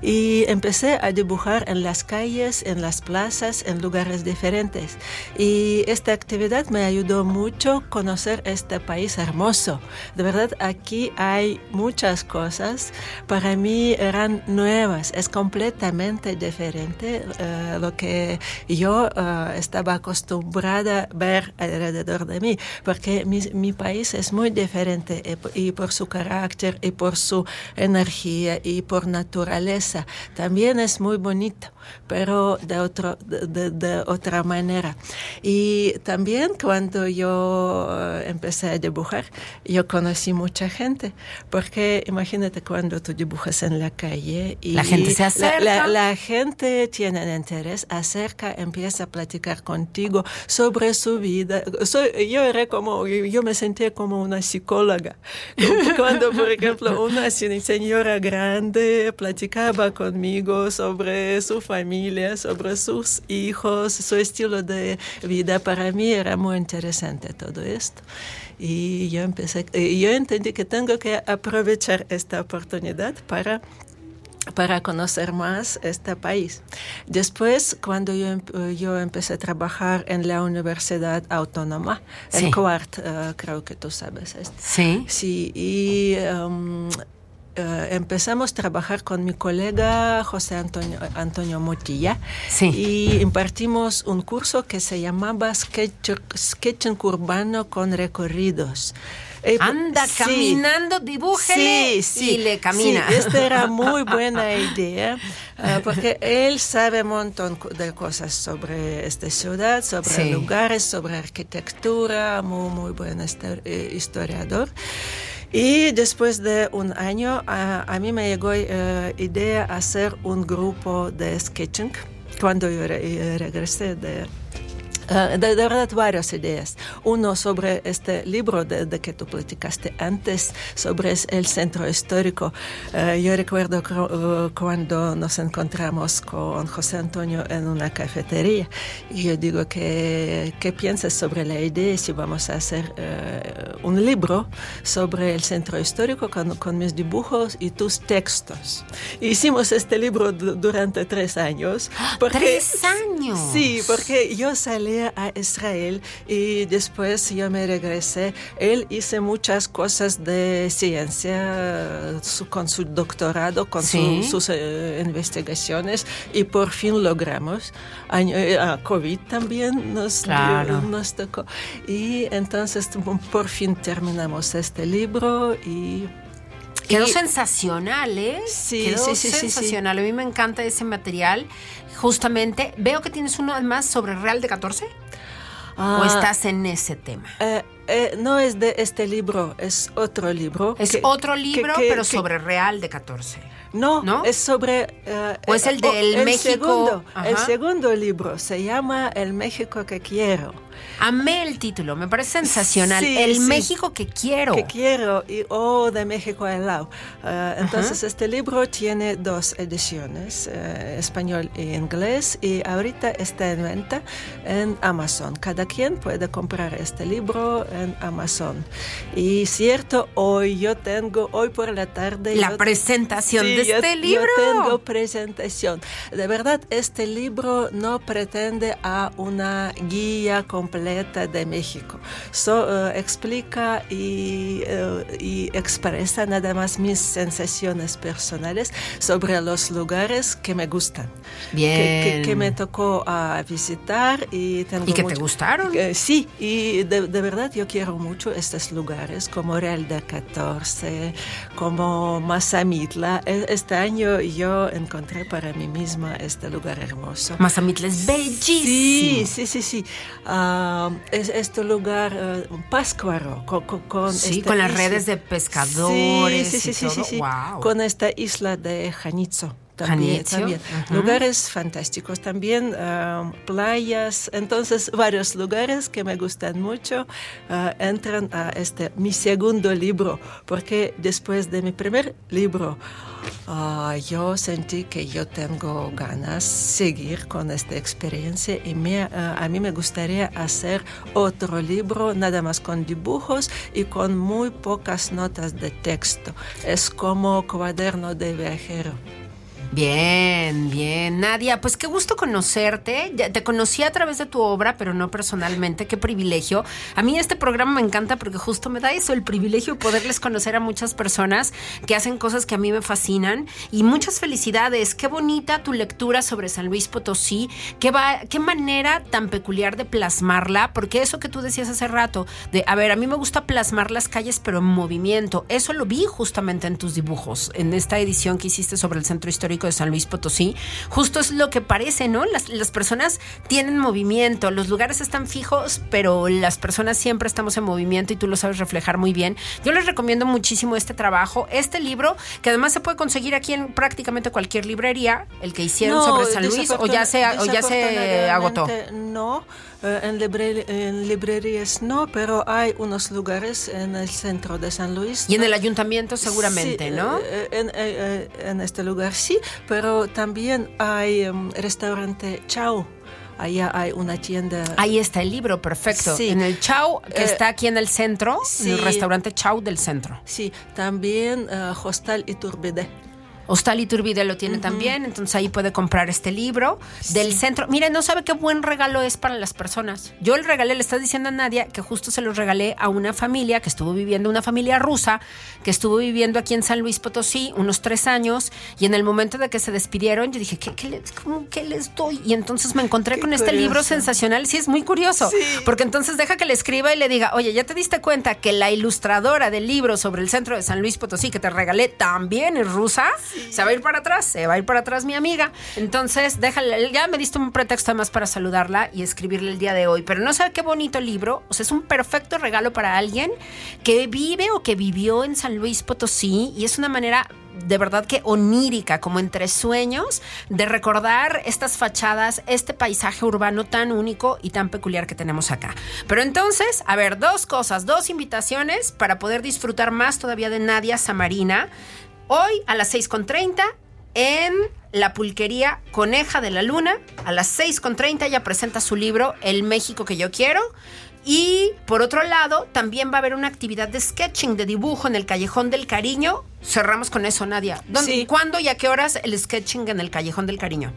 y empecé a dibujar en las calles, en las plazas, en lugares diferentes. Y esta actividad me ayudó mucho a conocer este país hermoso. De verdad, aquí hay muchas cosas. Para mí eran nuevas. Es completamente diferente eh, lo que yo eh, estaba acostumbrada a ver alrededor de mí, porque mi, mi país es muy diferente y, p- y por su carácter y por su energía y por naturaleza. También es muy bonito, pero de, otro, de, otra manera. Y también cuando yo eh, empecé a dibujar, yo conocí mucha gente, porque imagínate cuando tú dibujas en la calle y La gente se la- acerca. la- la gente tiene interés, acerca, empieza a platicar contigo sobre su vida. Soy, yo era como, yo me sentía como una psicóloga psicóloga. Cuando, por ejemplo, una señora grande platicaba conmigo sobre su familia, sobre sus hijos, su estilo de vida, para mí era muy interesante todo esto. Y yo, empecé, yo entendí que tengo que aprovechar esta oportunidad para para conocer más este país. Después, cuando yo, em- yo empecé a trabajar en la Universidad Autónoma, Sí. en Cuart, eh, creo que tú sabes esto. Sí. Sí, y um, eh, empezamos a trabajar con mi colega José Antonio, Antonio Motilla Sí. y impartimos un curso que se llamaba Sketch, Sketching Urbano con Recorridos. Eh, Anda sí. caminando, dibújele Sí, sí, y le camina. Sí, esta era muy buena idea, ah, porque él sabe un montón de cosas sobre esta ciudad, sobre lugares, sobre arquitectura, muy, muy buen histo- eh, historiador. Y después de un año, a, mí me llegó eh, idea hacer un grupo de sketching cuando yo eh, regresé de eh, de, de verdad varias ideas. Uno sobre este libro de, de que tú platicaste antes, sobre el centro histórico. Eh, yo recuerdo eh, cuando nos encontramos con José Antonio en una cafetería y yo digo que qué piensas sobre la idea si vamos a hacer un libro sobre el centro histórico con, con mis dibujos y tus textos. Hicimos este libro du- durante tres años. porque- ¡Tres años! Sí, porque yo salí a Israel y después yo me regresé. Él hizo muchas cosas de ciencia su- con su doctorado, con su- Sí. sus eh, investigaciones y por fin logramos. Año, eh, ah, COVID también nos, Claro. nos tocó. Y entonces por fin terminamos este libro y... Quedó y- sensacional, ¿eh? Sí, Quedó sí, sensacional. A mí me encanta ese material. Justamente, veo que tienes uno más sobre Real de 14. ¿O Ah, estás en ese tema? eh, eh, no es de este libro, es otro libro. Es que- otro libro, que- pero sobre Real de 14. No, ¿No? es sobre... eh, ¿O es el del el México? Segundo, el segundo libro se llama El México que quiero. Amé el título, me parece sensacional. Sí, el sí. México que quiero. Que quiero y O de México al lado. Eh, entonces este libro tiene dos ediciones, eh, español e inglés, y ahorita está en venta en Amazon. Cada quien puede comprar este libro en Amazon. Y cierto, hoy yo tengo, hoy por la tarde... La presentación Sí, de yo- este libro. Yo tengo presentación. De verdad, este libro no pretende a una guía completa de México. So, eh, explica y, eh, y expresa nada más mis sensaciones personales sobre los lugares que me gustan. Que, que- Bien. que me tocó ah, visitar y tengo ¿Y que te mucho- gustaron? eh, sí, y de, de verdad yo quiero mucho estos lugares como Real de 14, como Mazamitla. E- Este año yo encontré para mí misma este lugar hermoso. Mazamitla es bellísimo. Sí, sí, sí, sí. Ah, es este lugar, eh, un Páscuaro, con, con, Sí, con las isla- redes de pescadores Sí, sí, y sí, sí, todo. sí, sí. Wow. Con esta isla de Janizo. También, lugares fantásticos, también ah, playas, entonces varios lugares que me gustan mucho ah, entran a este mi segundo libro, porque después de mi primer libro ah, yo sentí que yo tengo ganas seguir con esta experiencia y me, ah, a mí me gustaría hacer otro libro nada más con dibujos y con muy pocas notas de texto. Es como cuaderno de viajero. Bien, bien. Nadia, pues qué gusto conocerte. Ya te conocí a través de tu obra, pero no personalmente. Qué privilegio. A mí este programa me encanta porque justo me da eso, el privilegio de poderles conocer a muchas personas que hacen cosas que a mí me fascinan. Y muchas felicidades. Qué bonita tu lectura sobre San Luis Potosí. Qué, va, qué manera tan peculiar de plasmarla, porque eso que tú decías hace rato, de, a ver, a mí me gusta plasmar las calles, pero en movimiento. Eso lo vi justamente en tus dibujos, en esta edición que hiciste sobre el centro histórico de San Luis Potosí. Justo es lo que parece, ¿no? Las, las personas tienen movimiento, los lugares están fijos, pero las personas siempre estamos en movimiento y tú lo sabes reflejar muy bien. Yo les recomiendo muchísimo este trabajo, este libro, que además se puede conseguir aquí en prácticamente cualquier librería, el que hicieron sobre San Luis, o ya se, o ya se agotó. No, en, libre- en librerías no, pero hay unos lugares en el centro de San Luis. Y en el ayuntamiento seguramente, Sí, ¿no? eh, En, eh, eh, en este lugar sí, pero también hay um, restaurante Chao. Allá hay una tienda. Ahí está el libro, perfecto. Sí. En el Chau, que Eh, está aquí en el centro, en el sí. restaurante Chau del centro. Sí, también eh, Hostal Iturbide. Hostal Iturbide lo tiene también, entonces ahí puede comprar este libro del centro. Mire, no sabe qué buen regalo es para las personas. Yo le regalé, le está diciendo a Nadia que justo se los regalé a una familia que estuvo viviendo, una familia rusa, que estuvo viviendo aquí en San Luis Potosí unos tres años, y en el momento de que se despidieron, yo dije, ¿qué, qué les, cómo, qué les doy? Y entonces me encontré Qué con este libro sensacional. Sí, es muy curioso, porque entonces deja que le escriba y le diga, oye, ¿ya te diste cuenta que la ilustradora del libro sobre el centro de San Luis Potosí que te regalé también es rusa? Se va a ir para atrás, se va a ir para atrás mi amiga. Entonces, déjale, ya me diste un pretexto más para saludarla y escribirle el día de hoy. Pero no sabe qué bonito libro, o sea, es un perfecto regalo para alguien que vive o que vivió en San Luis Potosí y es una manera de verdad que onírica, como entre sueños, de recordar estas fachadas, este paisaje urbano tan único y tan peculiar que tenemos acá. Pero entonces, a ver, dos cosas, dos invitaciones para poder disfrutar más todavía de Nadia Samarina. Hoy a las 6.30 en la pulquería Coneja de la Luna. A las 6.30 ella presenta su libro El México que yo quiero. Y por otro lado, también va a haber una actividad de sketching, de dibujo en el Callejón del Cariño. Cerramos con eso, Nadia. ¿Dónde, Sí. ¿Cuándo y a qué horas el sketching en el Callejón del Cariño?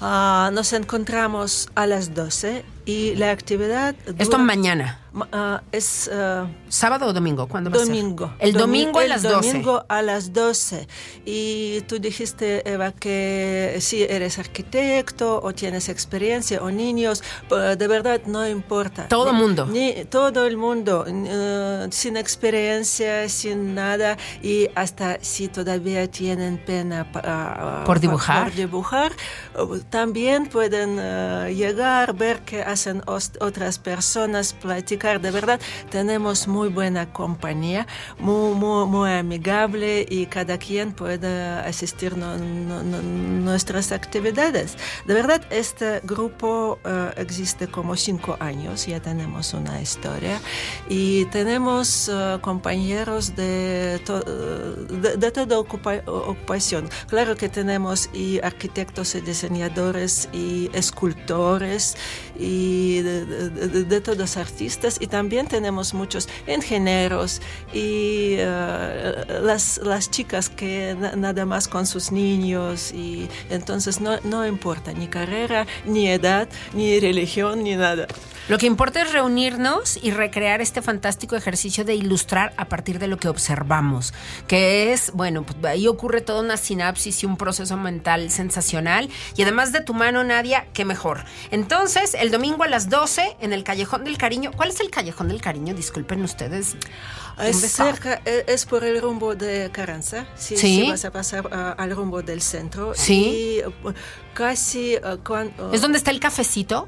Ah, nos encontramos a las 12 y la actividad. Esto dura- mañana. Ma- ah, es. ah, ¿Sábado o domingo? ¿Cuándo va a ser? Domingo. El Domi- domingo a el las 12. domingo a las 12. Y tú dijiste, Eva, que si eres arquitecto o tienes experiencia o niños, pues, de verdad no importa. Todo Ni- mundo. ni- todo el mundo, eh, sin experiencia, sin nada, y hasta si todavía tienen pena pa- ah, ¿Por dibujar? por dibujar, también pueden llegar, ver qué hacen otras personas, platicar. De verdad, tenemos muy buena compañía, muy, muy, muy amigable y cada quien puede asistir a nuestras actividades. De verdad, este grupo eh, existe como cinco años, ya tenemos una historia y tenemos eh, compañeros de, to- de, de toda ocupa- ocupación. Claro que tenemos y arquitectos y diseñadores y escultores y de, de- todos artistas y también tenemos muchos ingenieros y eh, las, las chicas que na- nada más con sus niños y entonces no, no importa ni carrera, ni edad, ni religión, ni nada. Lo que importa es reunirnos y recrear este fantástico ejercicio de ilustrar a partir de lo que observamos, que es, bueno, pues ahí ocurre toda una sinapsis y un proceso mental sensacional. Y además de tu mano, Nadia, qué mejor. Entonces, el domingo a las 12 en el Callejón del Cariño. ¿Cuál es el Callejón del Cariño? Disculpen ustedes. Es es por el rumbo de Carranza. Sí, Sí. sí vas a pasar ah, al rumbo del centro. Sí. Y eh, casi ah, cuan- ah, ¿Es donde está el cafecito?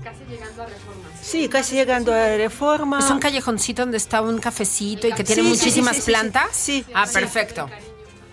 Sí, casi llegando a Reforma. Es un callejoncito donde está un cafecito y que tiene Sí, muchísimas sí, sí, plantas. sí. Ah, perfecto.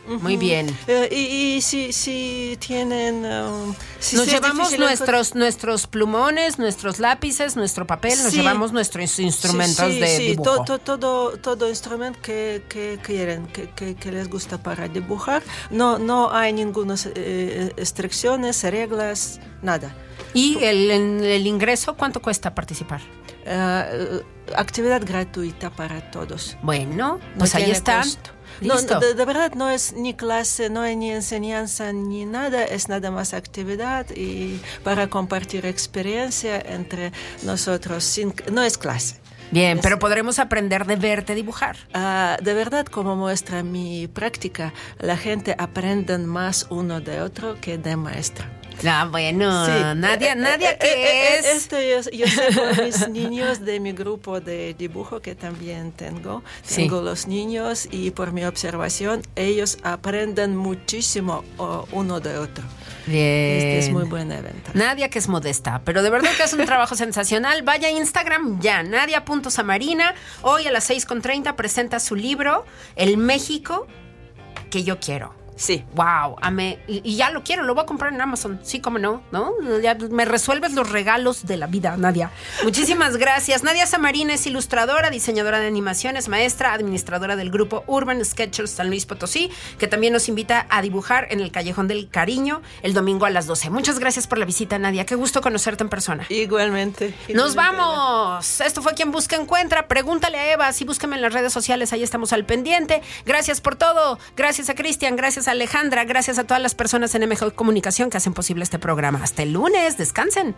Muy bien. Eh, y, y si, si tienen... um, si Nos llevamos nuestros, nuestros plumones, nuestros lápices, nuestro papel, nos Sí. llevamos nuestros instrumentos sí, de sí, dibujo. to- to- todo, todo instrumento que, que quieren, que, que- que les gusta para dibujar. No, no hay ninguna eh, restricciones, reglas, nada. ¿Y el- el ingreso cuánto cuesta participar? Eh, actividad gratuita para todos. Bueno, No pues ahí tiene está. costo. No, de, de verdad no es ni clase, no hay ni enseñanza ni nada, es nada más actividad y para compartir experiencia entre nosotros. sin- no es clase. Bien, Es- pero podremos aprender de verte dibujar. Ah, de verdad, como muestra mi práctica, la gente aprende más uno de otro que de maestro. Ah, bueno, Sí. Nadia, Eh, Nadia, eh, ¿qué eh, eh, es? Esto yo, yo sé por mis niños de mi grupo de dibujo que también tengo. Sí. Tengo los niños y por mi observación ellos aprenden muchísimo uno de otro. Bien. Este es muy buen evento. Nadia que es modesta, pero de verdad que es un trabajo sensacional. Vaya a Instagram ya, nadia.samarina. Hoy a las 6.30 presenta su libro El México que yo quiero. Sí. Wow, amé. Y, y ya lo quiero, lo voy a comprar en Amazon. Sí, como no, ¿no? Ya me resuelves los regalos de la vida, Nadia. Muchísimas gracias. Nadia Samarín es ilustradora, diseñadora de animaciones, maestra, administradora del grupo Urban Sketchers San Luis Potosí, que también nos invita a dibujar en el Callejón del Cariño el domingo a las 12. Muchas gracias por la visita, Nadia. Qué gusto conocerte en persona. Igualmente. Nos igualmente. vamos. Esto fue quien busca encuentra. Pregúntale a Eva, si búscame en las redes sociales, ahí estamos al pendiente. Gracias por todo. Gracias a Cristian, gracias Alejandra, gracias a todas las personas en MJ Comunicación que hacen posible este programa. Hasta el lunes, descansen.